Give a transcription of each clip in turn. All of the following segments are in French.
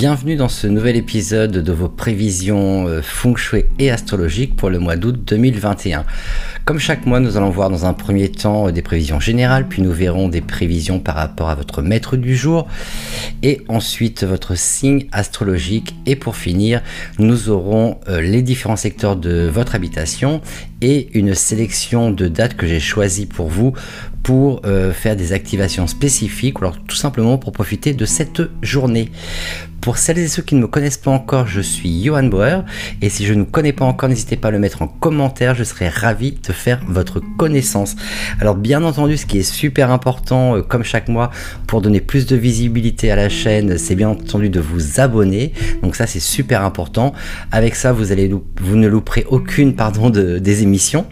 Bienvenue dans ce nouvel épisode de vos prévisions euh, feng shui et astrologiques pour le mois d'août 2021. Comme chaque mois, nous allons voir dans un premier temps des prévisions générales, puis nous verrons des prévisions par rapport à votre maître du jour, et ensuite votre signe astrologique. Et pour finir, nous aurons euh, les différents secteurs de votre habitation et une sélection de dates que j'ai choisies pour vous pour euh, faire des activations spécifiques ou alors tout simplement pour profiter de cette journée. Pour celles et ceux qui ne me connaissent pas encore, je suis Johan Bauer et si je ne vous connais pas encore, n'hésitez pas à le mettre en commentaire, je serai ravi de faire votre connaissance. Alors bien entendu, ce qui est super important, euh, comme chaque mois, pour donner plus de visibilité à la chaîne, c'est bien entendu de vous abonner. Donc ça, c'est super important. Avec ça, vous, allez, vous ne louperez aucune pardon, de, des émissions.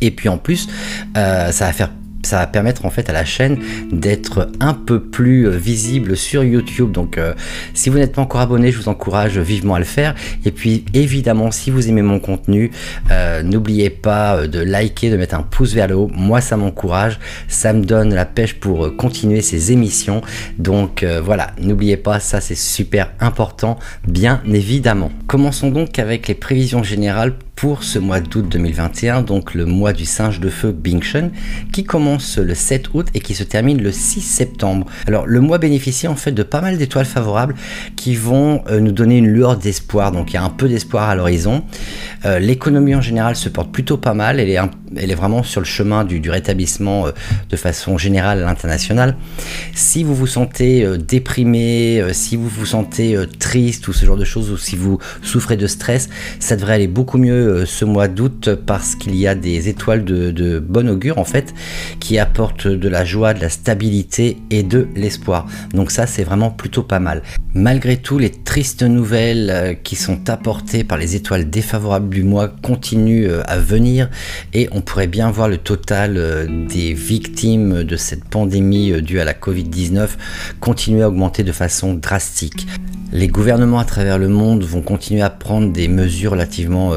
Et puis en plus, euh, ça va faire ça va permettre en fait à la chaîne d'être un peu plus euh, visible sur YouTube. Donc euh, si vous n'êtes pas encore abonné, je vous encourage vivement à le faire. Et puis évidemment, si vous aimez mon contenu, euh, n'oubliez pas de liker, de mettre un pouce vers le haut. Moi, ça m'encourage, ça me donne la pêche pour continuer ces émissions. Donc voilà, n'oubliez pas, ça c'est super important, bien évidemment. Commençons donc avec les prévisions générales pour ce mois d'août 2021, donc le mois du singe de feu Bingshen, qui commence le 7 août et qui se termine le 6 septembre. Alors le mois bénéficie en fait de pas mal d'étoiles favorables qui vont euh, nous donner une lueur d'espoir, donc il y a un peu d'espoir à l'horizon. Euh, l'économie en général se porte plutôt pas mal, elle est, elle est vraiment sur le chemin du, rétablissement euh, de façon générale à l'international. Si vous vous sentez déprimé, si vous vous sentez triste ou ce genre de choses, ou si vous souffrez de stress, ça devrait aller beaucoup mieux euh, ce mois d'août parce qu'il y a des étoiles de, bon augure en fait qui apportent de la joie, de la stabilité et de l'espoir. Donc ça c'est vraiment plutôt pas mal. Malgré tout, les tristes nouvelles euh, qui sont apportées par les étoiles défavorables du mois continuent euh, à venir et on pourrait bien voir le total des victimes de cette pandémie due à la Covid-19 continuer à augmenter de façon drastique. Les gouvernements à travers le monde vont continuer à prendre des mesures relativement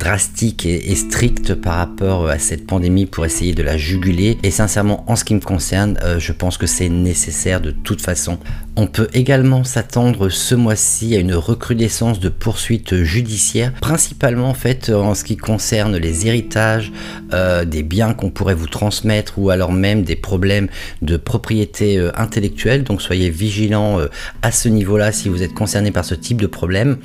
drastique et, stricte par rapport à cette pandémie pour essayer de la juguler. Et sincèrement, en ce qui me concerne, euh, je pense que c'est nécessaire de toute façon. On peut également s'attendre ce mois-ci à une recrudescence de poursuites judiciaires, principalement en fait en ce qui concerne les héritages, euh, des biens qu'on pourrait vous transmettre ou alors même des problèmes de propriété euh, intellectuelle. Donc soyez vigilants à ce niveau-là si vous êtes concerné par ce type de problème.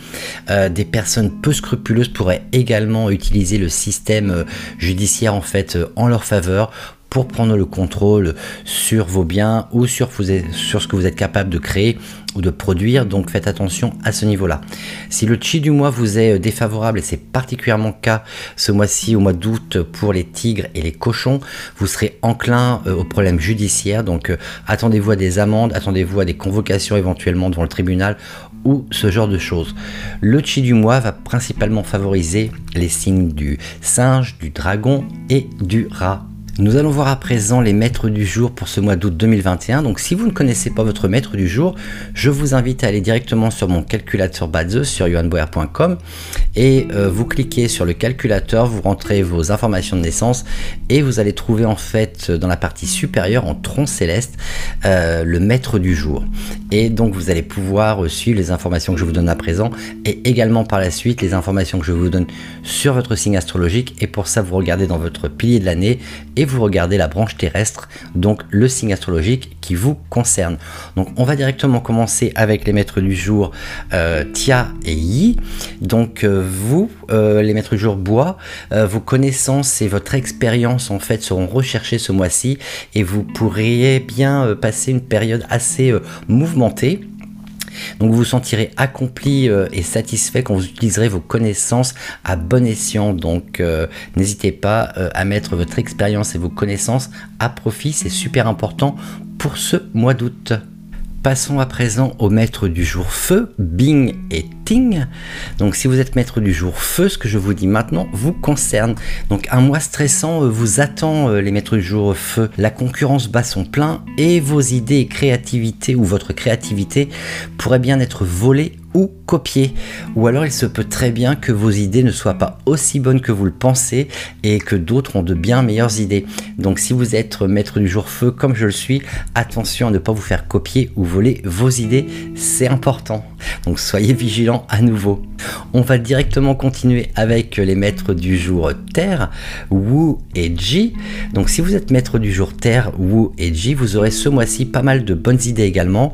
des personnes peu scrupuleuses pourraient également utiliser le système euh, judiciaire en fait euh, en leur faveur pour prendre le contrôle sur vos biens ou sur, sur ce que vous êtes capable de créer ou de produire. Donc faites attention à ce niveau-là. Si le chi du mois vous est euh, défavorable, et c'est particulièrement le cas ce mois-ci, au mois d'août, pour les tigres et les cochons, vous serez enclin aux problèmes judiciaires. Donc attendez-vous à des amendes, attendez-vous à des convocations éventuellement devant le tribunal ce genre de choses. Le chi du mois va principalement favoriser les signes du singe, du dragon et du rat nous allons voir à présent les maîtres du jour pour ce mois d'août 2021. Donc si vous ne connaissez pas votre maître du jour, je vous invite à aller directement sur mon calculateur Badze sur yohanboer.com et euh, vous cliquez sur le calculateur, vous rentrez vos informations de naissance et vous allez trouver en fait dans la partie supérieure en tronc céleste euh, le maître du jour. Et donc vous allez pouvoir suivre les informations que je vous donne à présent et également par la suite les informations que je vous donne sur votre signe astrologique et pour ça vous regardez dans votre pilier de l'année et vous regardez la branche terrestre, donc le signe astrologique qui vous concerne. Donc on va directement commencer avec les maîtres du jour euh, Tia et Yi. Donc euh, vous, euh, les maîtres du jour bois, vos connaissances et votre expérience en fait seront recherchées ce mois-ci et vous pourriez bien passer une période assez mouvementée donc vous vous sentirez accompli euh, et satisfait quand vous utiliserez vos connaissances à bon escient. Donc euh, n'hésitez pas euh, à mettre votre expérience et vos connaissances à profit, c'est super important pour ce mois d'août. Passons à présent au maître du jour feu, Bing et Donc si vous êtes maître du jour feu, ce que je vous dis maintenant vous concerne. Donc un mois stressant euh, vous attend euh, les maîtres du jour feu. La concurrence bat son plein et vos idées et créativité ou votre créativité pourraient bien être volées ou copier. Ou alors il se peut très bien que vos idées ne soient pas aussi bonnes que vous le pensez et que d'autres ont de bien meilleures idées. Donc si vous êtes maître du jour feu comme je le suis, attention à ne pas vous faire copier ou voler vos idées, c'est important. Donc soyez vigilants à nouveau. On va directement continuer avec les maîtres du jour Terre, Wu et Ji. Donc si vous êtes maître du jour Terre, Wu et Ji, vous aurez ce mois-ci pas mal de bonnes idées également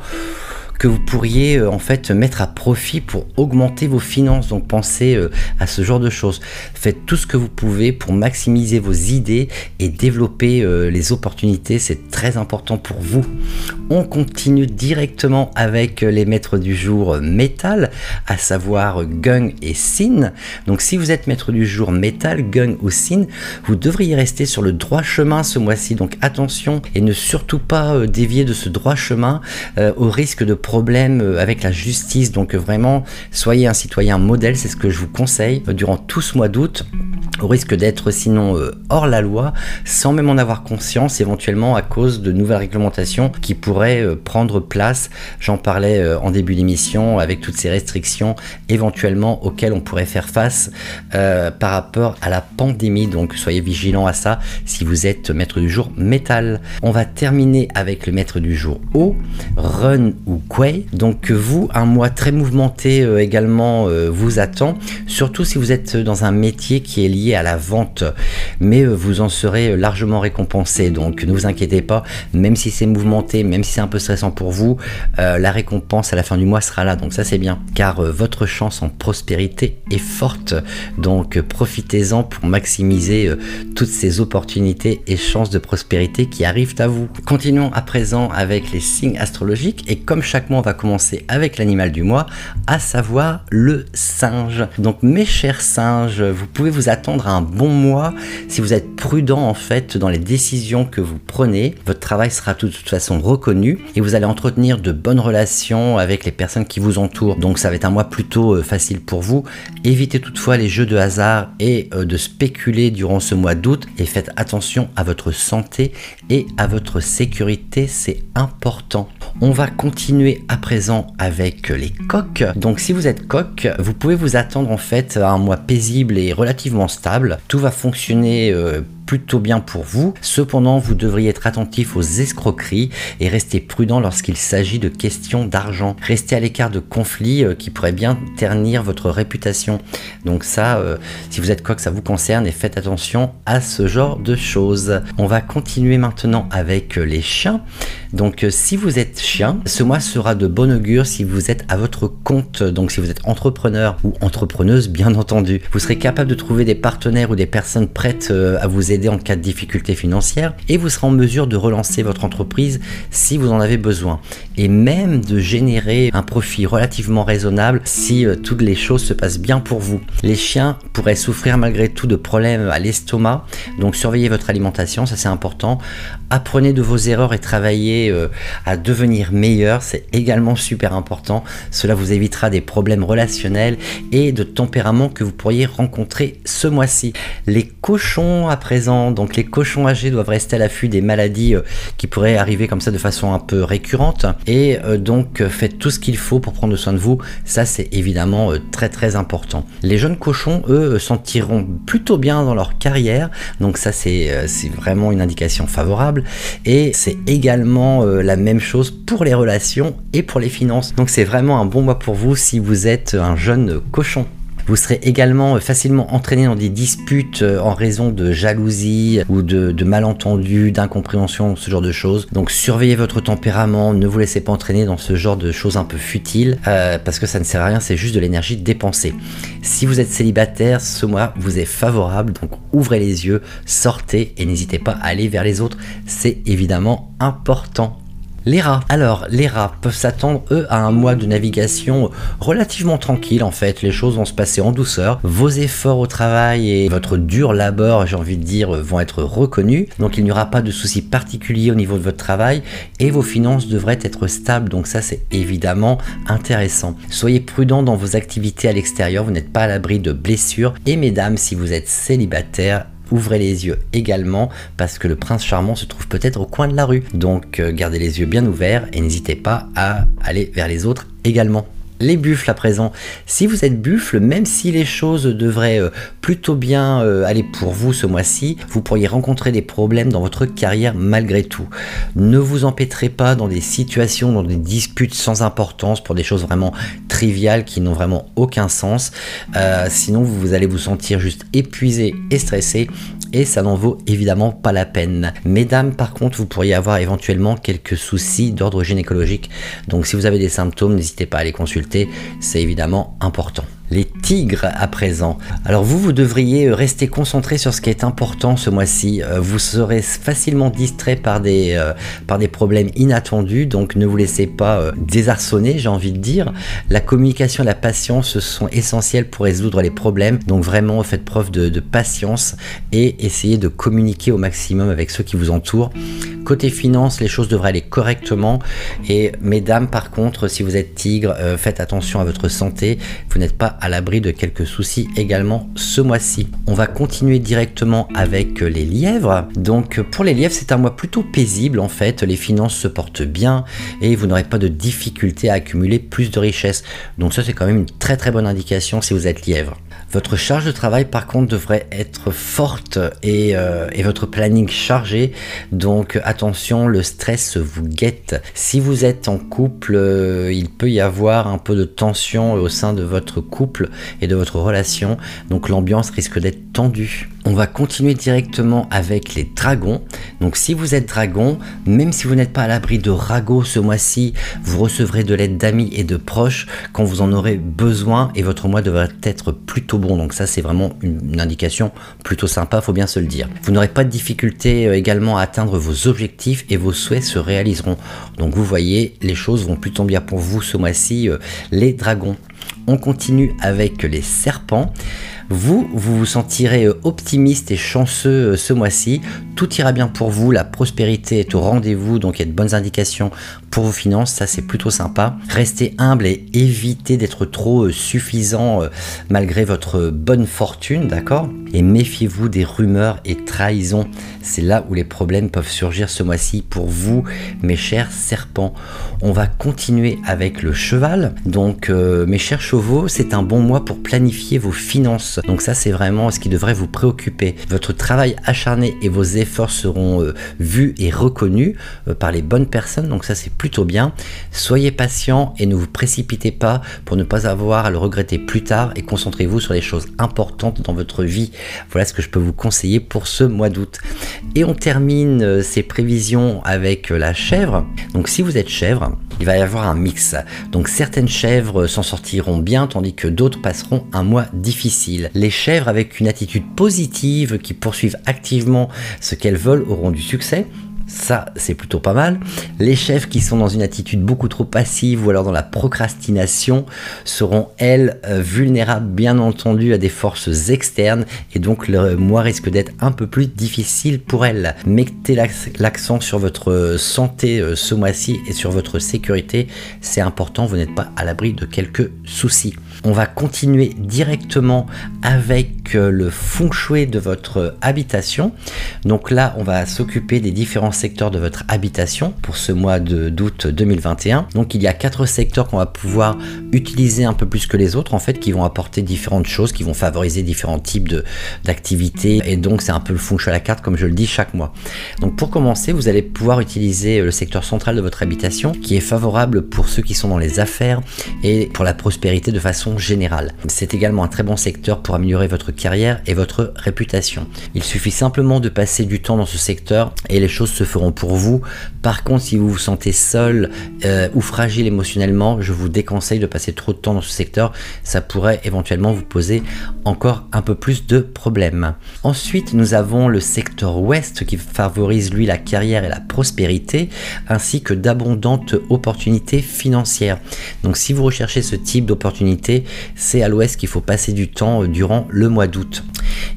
que vous pourriez euh, en fait mettre à profit pour augmenter vos finances. Donc pensez euh, à ce genre de choses. Faites tout ce que vous pouvez pour maximiser vos idées et développer euh, les opportunités. C'est très important pour vous. On continue directement avec les maîtres du jour métal, à savoir Gung et Sin. Donc si vous êtes maître du jour métal, Gung ou Sin, vous devriez rester sur le droit chemin ce mois-ci. Donc attention et ne surtout pas dévier de ce droit chemin au risque de problème euh, avec la justice. Donc vraiment, soyez un citoyen modèle, c'est ce que je vous conseille euh, durant tout ce mois d'août au risque d'être sinon euh, hors la loi sans même en avoir conscience éventuellement à cause de nouvelles réglementations qui pourraient prendre place. J'en parlais en début d'émission avec toutes ces restrictions éventuellement auxquelles on pourrait faire face par rapport à la pandémie. Donc soyez vigilants à ça si vous êtes maître du jour métal. On va terminer avec le maître du jour eau, run ou quoi donc vous, un mois très mouvementé euh, également euh, vous attend, surtout si vous êtes dans un métier qui est lié à la vente, mais euh, vous en serez largement récompensé. Donc ne vous inquiétez pas, même si c'est mouvementé, même si c'est un peu stressant pour vous, la récompense à la fin du mois sera là. Donc ça c'est bien, car votre chance en prospérité est forte. Donc profitez-en pour maximiser toutes ces opportunités et chances de prospérité qui arrivent à vous. Continuons à présent avec les signes astrologiques et comme chaque on va commencer avec l'animal du mois, à savoir le singe. Donc mes chers singes, vous pouvez vous attendre à un bon mois si vous êtes prudent en fait dans les décisions que vous prenez. Votre travail sera de toute façon reconnu et vous allez entretenir de bonnes relations avec les personnes qui vous entourent. Donc ça va être un mois plutôt euh, facile pour vous. Évitez toutefois les jeux de hasard et euh, de spéculer durant ce mois d'août et faites attention à votre santé et à votre sécurité, c'est important. On va continuer à présent avec les coques. Donc si vous êtes coq, vous pouvez vous attendre en fait à un mois paisible et relativement stable. Tout va fonctionner euh, plutôt bien pour vous. Cependant, vous devriez être attentif aux escroqueries et rester prudent lorsqu'il s'agit de questions d'argent. Restez à l'écart de conflits euh, qui pourraient bien ternir votre réputation. Donc ça, euh, si vous êtes coq, ça vous concerne et faites attention à ce genre de choses. On va continuer maintenant avec euh, les chiens. Donc si vous êtes chien, ce mois sera de bon augure si vous êtes à votre compte. Donc si vous êtes entrepreneur ou entrepreneuse, bien entendu. Vous serez capable de trouver des partenaires ou des personnes prêtes à vous aider en cas de difficulté financière et vous serez en mesure de relancer votre entreprise si vous en avez besoin et même de générer un profit relativement raisonnable si euh, toutes les choses se passent bien pour vous. Les chiens pourraient souffrir malgré tout de problèmes à l'estomac, donc surveillez votre alimentation, ça c'est important. Apprenez de vos erreurs et travaillez euh, à devenir meilleur, c'est également super important. Cela vous évitera des problèmes relationnels et de tempérament que vous pourriez rencontrer ce mois-ci. Les cochons à présent donc les cochons âgés doivent rester à l'affût des maladies euh, qui pourraient arriver comme ça de façon un peu récurrente. Euh, donc euh, faites tout ce qu'il faut pour prendre soin de vous. Ça c'est évidemment très très important. Les jeunes cochons, eux, s'en tireront plutôt bien dans leur carrière. Donc ça c'est vraiment une indication favorable. Et c'est également la même chose pour les relations et pour les finances. Donc c'est vraiment un bon mois pour vous si vous êtes un jeune cochon. Vous serez également euh, facilement entraîné dans des disputes euh, en raison de jalousie ou de, malentendus, d'incompréhension, ce genre de choses. Donc surveillez votre tempérament, ne vous laissez pas entraîner dans ce genre de choses un peu futiles euh, parce que ça ne sert à rien, c'est juste de l'énergie dépensée. Si vous êtes célibataire, ce mois vous est favorable, donc ouvrez les yeux, sortez et n'hésitez pas à aller vers les autres. C'est évidemment important. Les rats. Alors, les rats peuvent s'attendre, eux, à un mois de navigation relativement tranquille, en fait. Les choses vont se passer en douceur. Vos efforts au travail et votre dur labeur, j'ai envie de dire, vont être reconnus. Donc, il n'y aura pas de soucis particuliers au niveau de votre travail et vos finances devraient être stables. Donc, ça, c'est évidemment intéressant. Soyez prudent dans vos activités à l'extérieur. Vous n'êtes pas à l'abri de blessures. Et mesdames, si vous êtes célibataire, ouvrez les yeux également parce que le prince charmant se trouve peut-être au coin de la rue. Donc euh, gardez les yeux bien ouverts et n'hésitez pas à aller vers les autres également. Les buffles à présent. Si vous êtes buffle, même si les choses devraient euh, plutôt bien euh, aller pour vous ce mois-ci, vous pourriez rencontrer des problèmes dans votre carrière malgré tout. Ne vous empêtrez pas dans des situations, dans des disputes sans importance pour des choses vraiment triviales qui n'ont vraiment aucun sens. Euh, sinon, vous allez vous sentir juste épuisé et stressé et ça n'en vaut évidemment pas la peine. Mesdames, par contre, vous pourriez avoir éventuellement quelques soucis d'ordre gynécologique. Donc si vous avez des symptômes, n'hésitez pas à les consulter, c'est évidemment important les tigres à présent. Alors vous, vous devriez rester concentré sur ce qui est important ce mois-ci. Euh, vous serez facilement distrait par des, euh, par des problèmes inattendus, donc ne vous laissez pas euh, désarçonner, j'ai envie de dire. La communication et la patience sont essentielles pour résoudre les problèmes, donc vraiment faites preuve de, patience et essayez de communiquer au maximum avec ceux qui vous entourent. Côté finance, les choses devraient aller correctement. Et mesdames, par contre, si vous êtes tigre, euh, faites attention à votre santé. Vous n'êtes pas à l'abri de quelques soucis également ce mois-ci. On va continuer directement avec les lièvres. Donc pour les lièvres, c'est un mois plutôt paisible en fait. Les finances se portent bien et vous n'aurez pas de difficulté à accumuler plus de richesses. Donc ça, c'est quand même une très très bonne indication si vous êtes lièvre. Votre charge de travail par contre devrait être forte et, euh, votre planning chargé. Donc attention, le stress vous guette. Si vous êtes en couple, euh, il peut y avoir un peu de tension au sein de votre couple et de votre relation. Donc l'ambiance risque d'être tendue. On va continuer directement avec les dragons. Donc si vous êtes dragon, même si vous n'êtes pas à l'abri de ragots ce mois-ci, vous recevrez de l'aide d'amis et de proches quand vous en aurez besoin et votre mois devrait être plutôt bon. Donc ça c'est vraiment une, indication plutôt sympa, faut bien se le dire. Vous n'aurez pas de difficulté euh, également à atteindre vos objectifs et vos souhaits se réaliseront. Donc vous voyez, les choses vont plutôt bien pour vous ce mois-ci, euh, les dragons. On continue avec les serpents. Vous, vous vous sentirez euh, optimiste et chanceux euh, ce mois-ci. Tout ira bien pour vous, la prospérité est au rendez-vous, donc il y a de bonnes indications pour vos finances, ça c'est plutôt sympa. Restez humble et évitez d'être trop euh, suffisant malgré votre bonne fortune, d'accord? Et méfiez-vous des rumeurs et trahisons. C'est là où les problèmes peuvent surgir ce mois-ci pour vous, mes chers serpents. On va continuer avec le cheval. Donc, mes chers chevaux, c'est un bon mois pour planifier vos finances. Donc ça, c'est vraiment ce qui devrait vous préoccuper. Votre travail acharné et vos efforts seront euh, vus et reconnus euh, par les bonnes personnes. Donc ça, c'est plutôt bien. Soyez patient et ne vous précipitez pas pour ne pas avoir à le regretter plus tard et concentrez-vous sur les choses importantes dans votre vie. Voilà ce que je peux vous conseiller pour ce mois d'août. Et on termine euh, ces prévisions avec la chèvre. Donc si vous êtes chèvre, il va y avoir un mix. Donc certaines chèvres s'en sortiront bien tandis que d'autres passeront un mois difficile. Les chèvres avec une attitude positive qui poursuivent activement ce qu'elles veulent auront du succès. Ça, c'est plutôt pas mal. Les chefs qui sont dans une attitude beaucoup trop passive ou alors dans la procrastination seront, elles, euh, vulnérables, bien entendu, à des forces externes et donc le mois risque d'être un peu plus difficile pour elles. Mettez l'accent sur votre santé euh, ce mois-ci et sur votre sécurité. C'est important, vous n'êtes pas à l'abri de quelques soucis. On va continuer directement avec euh, le feng shui de votre habitation. Donc là, on va s'occuper des différents secteurs de votre habitation pour ce mois d'août 2021. Donc il y a quatre secteurs qu'on va pouvoir utiliser un peu plus que les autres en fait qui vont apporter différentes choses, qui vont favoriser différents types d'activités et donc c'est un peu le feng shui à la carte comme je le dis chaque mois. Donc pour commencer, vous allez pouvoir utiliser le secteur central de votre habitation qui est favorable pour ceux qui sont dans les affaires et pour la prospérité de façon générale. C'est également un très bon secteur pour améliorer votre carrière et votre réputation. Il suffit simplement de passer du temps dans ce secteur et les choses se feront pour vous. Par contre, si vous vous sentez seul euh, ou fragile émotionnellement, je vous déconseille de passer trop de temps dans ce secteur. Ça pourrait éventuellement vous poser encore un peu plus de problèmes. Ensuite, nous avons le secteur ouest qui favorise lui la carrière et la prospérité ainsi que d'abondantes opportunités financières. Donc si vous recherchez ce type d'opportunités, c'est à l'ouest qu'il faut passer du temps durant le mois d'août.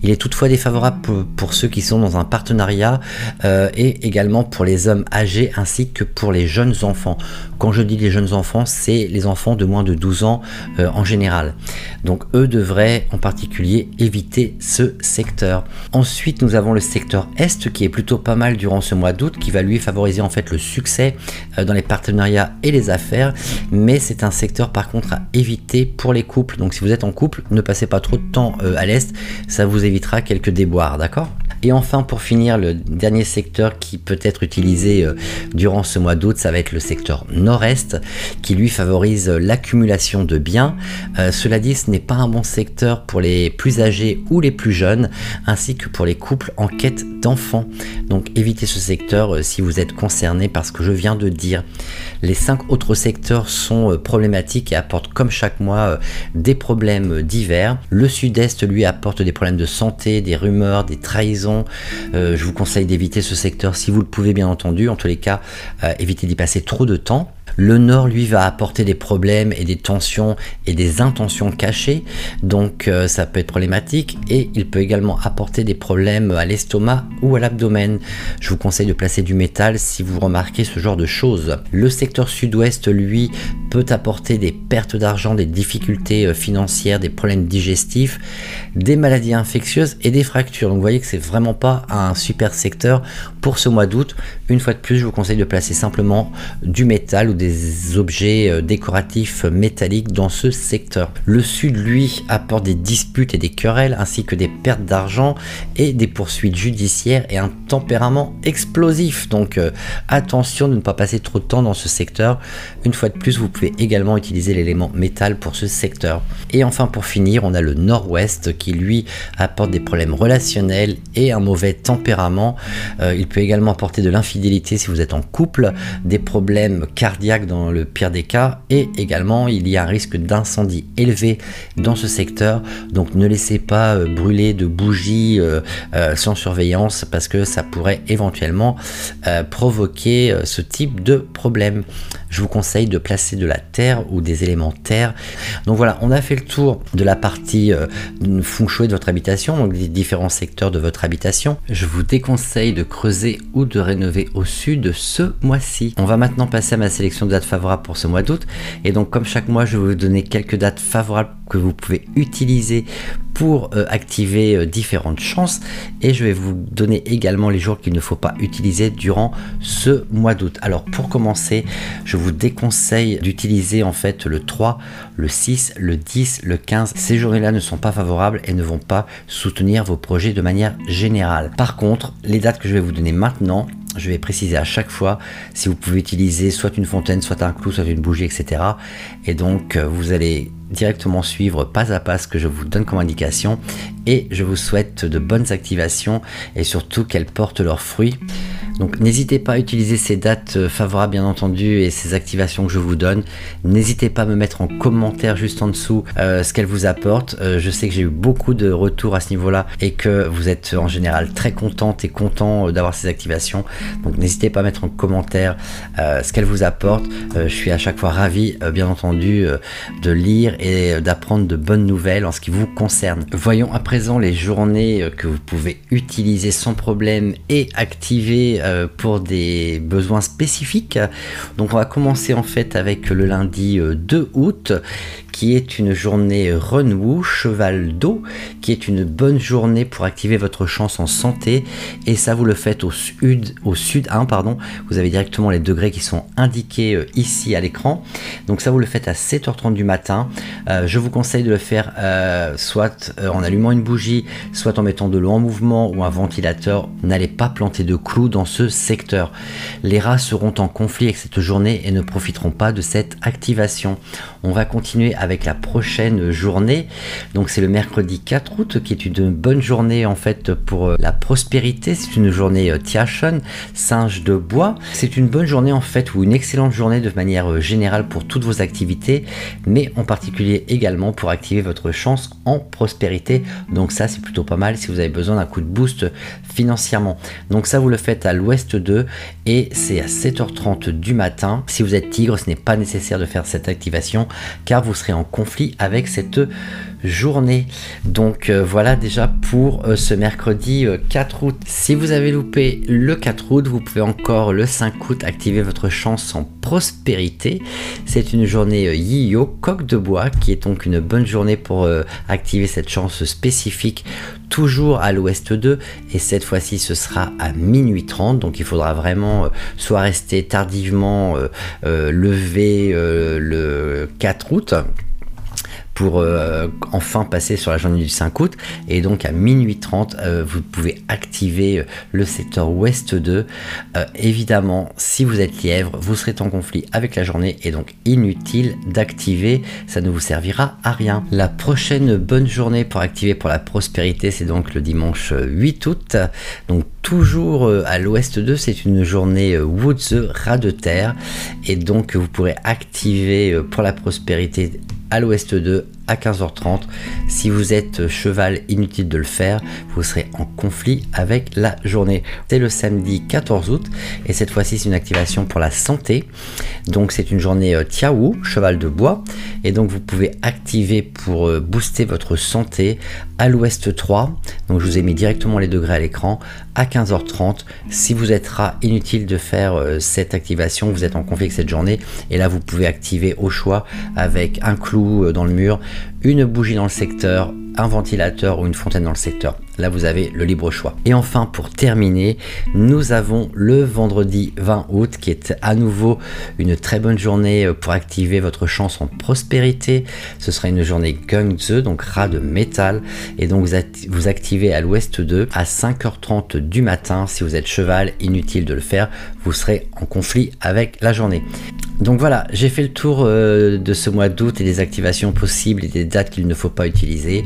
Il est toutefois défavorable pour, ceux qui sont dans un partenariat euh, et également pour les hommes âgés ainsi que pour les jeunes enfants. Quand je dis les jeunes enfants, c'est les enfants de moins de 12 ans euh, en général. Donc eux devraient en particulier éviter ce secteur. Ensuite, nous avons le secteur Est qui est plutôt pas mal durant ce mois d'août, qui va lui favoriser en fait le succès euh, dans les partenariats et les affaires. Mais c'est un secteur par contre à éviter pour les couples. Donc si vous êtes en couple, ne passez pas trop de temps à l'Est, ça vous évitera quelques déboires, d'accord? Et enfin, pour finir, le dernier secteur qui peut être utilisé euh, durant ce mois d'août, ça va être le secteur nord-est, qui lui favorise l'accumulation de biens. Euh, cela dit, ce n'est pas un bon secteur pour les plus âgés ou les plus jeunes, ainsi que pour les couples en quête d'enfants. Donc évitez ce secteur euh, si vous êtes concerné par ce que je viens de dire. Les cinq autres secteurs sont problématiques et apportent comme chaque mois des problèmes divers. Le sud-est lui apporte des problèmes de santé, des rumeurs, des trahisons euh, je vous conseille d'éviter ce secteur si vous le pouvez bien entendu. En tous les cas, euh, évitez d'y passer trop de temps. Le nord, lui, va apporter des problèmes et des tensions et des intentions cachées, donc euh, ça peut être problématique. Et il peut également apporter des problèmes à l'estomac ou à l'abdomen. Je vous conseille de placer du métal si vous remarquez ce genre de choses. Le secteur sud-ouest, lui, peut apporter des pertes d'argent, des difficultés euh, financières, des problèmes digestifs, des maladies infectieuses et des fractures. Donc vous voyez que c'est vraiment pas un super secteur pour ce mois d'août. Une fois de plus, je vous conseille de placer simplement du métal des objets euh, décoratifs métalliques dans ce secteur. Le sud, lui, apporte des disputes et des querelles, ainsi que des pertes d'argent et des poursuites judiciaires et un tempérament explosif. Donc euh, attention de ne pas passer trop de temps dans ce secteur. Une fois de plus, vous pouvez également utiliser l'élément métal pour ce secteur. Et enfin, pour finir, on a le nord-ouest qui, lui, apporte des problèmes relationnels et un mauvais tempérament. Euh, il peut également apporter de l'infidélité si vous êtes en couple, des problèmes cardiaques dans le pire des cas et également il y a un risque d'incendie élevé dans ce secteur. Donc ne laissez pas euh, brûler de bougies euh, euh, sans surveillance parce que ça pourrait éventuellement provoquer ce type de problème je vous conseille de placer de la terre ou des éléments terre donc voilà on a fait le tour de la partie feng shui de votre habitation donc des différents secteurs de votre habitation je vous déconseille de creuser ou de rénover au sud ce mois-ci on va maintenant passer à ma sélection de dates favorables pour ce mois d'août. Et donc comme chaque mois, je vais vous donner quelques dates favorables que vous pouvez utiliser pour euh, activer euh, différentes chances. Et je vais vous donner également les jours qu'il ne faut pas utiliser durant ce mois d'août. Alors pour commencer, je vous déconseille d'utiliser en fait le 3, le 6, le 10, le 15. Ces journées-là ne sont pas favorables et ne vont pas soutenir vos projets de manière générale. Par contre, les dates que je vais vous donner maintenant, je vais préciser à chaque fois si vous pouvez utiliser soit une fontaine, soit un clou, soit une bougie, etc. Et donc euh, vous allez directement suivre pas à pas ce que je vous donne comme indication et je vous souhaite de bonnes activations et surtout qu'elles portent leurs fruits. Donc n'hésitez pas à utiliser ces dates euh, favorables bien entendu et ces activations que je vous donne. N'hésitez pas à me mettre en commentaire juste en dessous euh, ce qu'elles vous apportent. Euh, je sais que j'ai eu beaucoup de retours à ce niveau-là et que vous êtes en général très contente et content d'avoir ces activations. Donc n'hésitez pas à mettre en commentaire ce qu'elles vous apportent. je suis à chaque fois ravi bien entendu de lire et d'apprendre de bonnes nouvelles en ce qui vous concerne. Voyons à présent les journées que vous pouvez utiliser sans problème et activer euh, pour des besoins spécifiques. Donc on va commencer en fait avec le lundi 2 euh, août qui est une journée renouveau cheval d'eau, qui est une bonne journée pour activer votre chance en santé. Et ça, vous le faites au sud, au sud 1, pardon. Vous avez directement les degrés qui sont indiqués euh, ici à l'écran. Donc ça, vous le faites à 7h30 du matin. je vous conseille de le faire soit en allumant une bougie, soit en mettant de l'eau en mouvement ou un ventilateur. N'allez pas planter de clous dans ce secteur. Les rats seront en conflit avec cette journée et ne profiteront pas de cette activation. On va continuer avec la prochaine journée. Donc c'est le mercredi 4 août qui est une bonne journée en fait pour euh, la prospérité. C'est une journée euh, Tiachon, singe de bois. C'est une bonne journée en fait ou une excellente journée de manière euh, générale pour toutes vos activités, mais en particulier également pour activer votre chance en prospérité. Donc ça c'est plutôt pas mal si vous avez besoin d'un coup de boost financièrement. Donc ça vous le faites à l'ouest 2 et c'est à 7h30 du matin. Si vous êtes tigre, ce n'est pas nécessaire de faire cette activation car vous serez en conflit avec cette journée. Donc euh, voilà déjà pour euh, ce mercredi 4 août. Si vous avez loupé le 4 août, vous pouvez encore le 5 août activer votre chance en prospérité. C'est une journée Yio, coq de bois, qui est donc une bonne journée pour activer cette chance spécifique toujours à l'ouest 2 et cette fois-ci ce sera à minuit 30 donc il faudra vraiment euh, soit rester tardivement euh, euh, levé le 4 août pour euh, enfin passer sur la journée du 5 août. Et donc à minuit 30, euh, vous pouvez activer euh, le secteur Ouest 2. évidemment, si vous êtes lièvre, vous serez en conflit avec la journée et donc inutile d'activer. Ça ne vous servira à rien. La prochaine bonne journée pour activer pour la prospérité, c'est donc le dimanche 8 août. Donc toujours à l'ouest 2, c'est une journée Woods ras de terre. Et donc vous pourrez activer pour la prospérité à l'ouest 2 à 15h30. Si vous êtes cheval, inutile de le faire, vous serez en conflit avec la journée. C'est le samedi 14 août et cette fois-ci c'est une activation pour la santé. Donc c'est une journée euh, Tiaou, cheval de bois et donc vous pouvez activer pour euh, booster votre santé à l'ouest 3. Donc je vous ai mis directement les degrés à l'écran à 15h30. Si vous êtes rat, inutile de faire euh, cette activation, vous êtes en conflit avec cette journée et là vous pouvez activer au choix avec un clou dans le mur une bougie dans le secteur, un ventilateur ou une fontaine dans le secteur. Là, vous avez le libre choix. Et enfin, pour terminer, nous avons le vendredi 20 août qui est à nouveau une très bonne journée pour activer votre chance en prospérité. Ce sera une journée Gungze, donc rat de métal. Et donc, vous activez à l'ouest 2 à 5h30 du matin. Si vous êtes cheval, inutile de le faire, vous serez en conflit avec la journée. Donc voilà, j'ai fait le tour euh, de ce mois d'août et des activations possibles et des dates qu'il ne faut pas utiliser.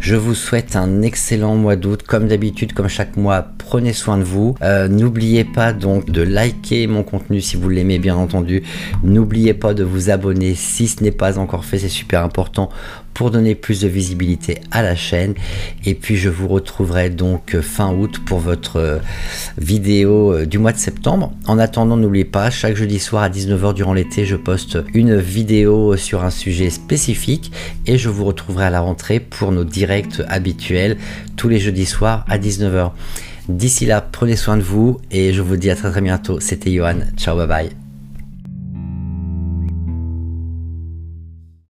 Je vous souhaite un excellent mois d'août. Comme d'habitude, comme chaque mois, prenez soin de vous. Euh, n'oubliez pas donc de liker mon contenu si vous l'aimez bien entendu. N'oubliez pas de vous abonner si ce n'est pas encore fait, c'est super important pour donner plus de visibilité à la chaîne. Et puis je vous retrouverai donc fin août pour votre euh, vidéo euh, du mois de septembre. En attendant, n'oubliez pas, chaque jeudi soir à 19h durant l'été, je poste une vidéo sur un sujet spécifique et je vous retrouverai à la rentrée pour nos directs habituels tous les jeudis soirs à 19h. D'ici là, prenez soin de vous et je vous dis à très très bientôt. C'était Johan. Ciao, bye bye.